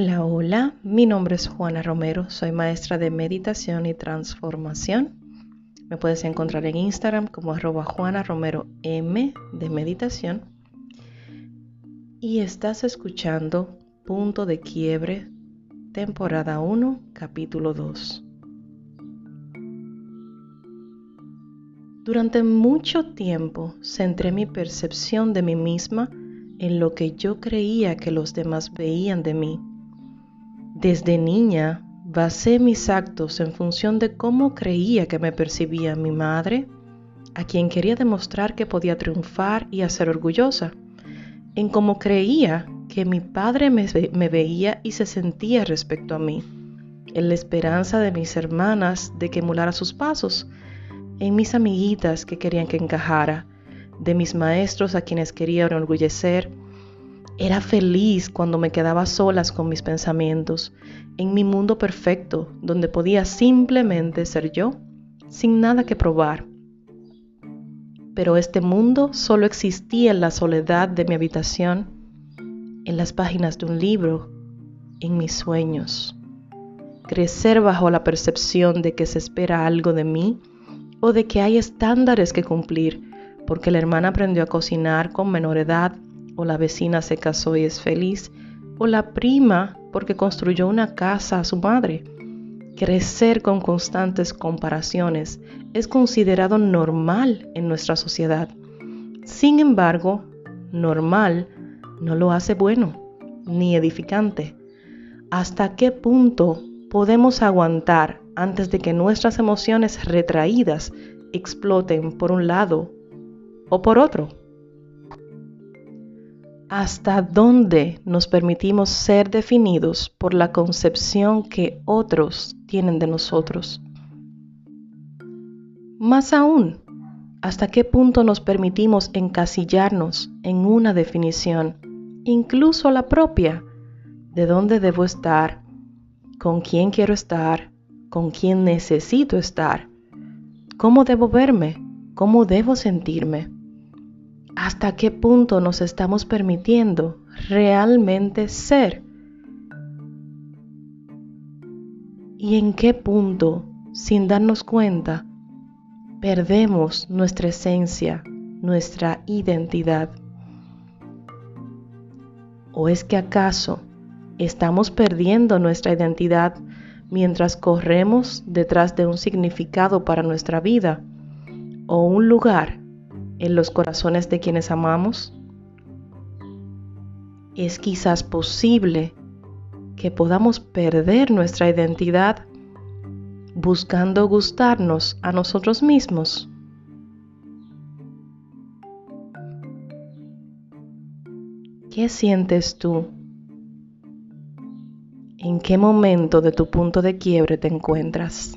Hola, hola, mi nombre es Juana Romero, soy maestra de meditación y transformación. Me puedes encontrar en Instagram como arroba Juana Romero M de meditación. Y estás escuchando Punto de Quiebre, temporada 1, capítulo 2. Durante mucho tiempo centré mi percepción de mí misma en lo que yo creía que los demás veían de mí. Desde niña basé mis actos en función de cómo creía que me percibía mi madre, a quien quería demostrar que podía triunfar y hacer orgullosa, en cómo creía que mi padre me, veía y se sentía respecto a mí, en la esperanza de mis hermanas de que emulara sus pasos, en mis amiguitas que querían que encajara, de mis maestros a quienes quería enorgullecer. Era feliz cuando me quedaba solas con mis pensamientos, en mi mundo perfecto, donde podía simplemente ser yo, sin nada que probar. Pero este mundo solo existía en la soledad de mi habitación, en las páginas de un libro, en mis sueños. Crecer bajo la percepción de que se espera algo de mí o de que hay estándares que cumplir porque la hermana aprendió a cocinar con menor edad, o la vecina se casó y es feliz, o la prima porque construyó una casa a su madre. Crecer con constantes comparaciones es considerado normal en nuestra sociedad. Sin embargo, normal no lo hace bueno ni edificante. ¿Hasta qué punto podemos aguantar antes de que nuestras emociones retraídas exploten por un lado o por otro. ¿Hasta dónde nos permitimos ser definidos por la concepción que otros tienen de nosotros? Más aún, ¿hasta qué punto nos permitimos encasillarnos en una definición, incluso la propia, de dónde debo estar, con quién quiero estar, con quién necesito estar, cómo debo verme, cómo debo sentirme? Hasta qué punto nos estamos permitiendo realmente ser. Y en qué punto, sin darnos cuenta, perdemos nuestra esencia, nuestra identidad. ¿O es que acaso estamos perdiendo nuestra identidad mientras corremos detrás de un significado para nuestra vida o un lugar en los corazones de quienes amamos? Es quizás posible que podamos perder nuestra identidad buscando gustarnos a nosotros mismos. ¿Qué sientes tú? ¿En qué momento de tu punto de quiebre te encuentras?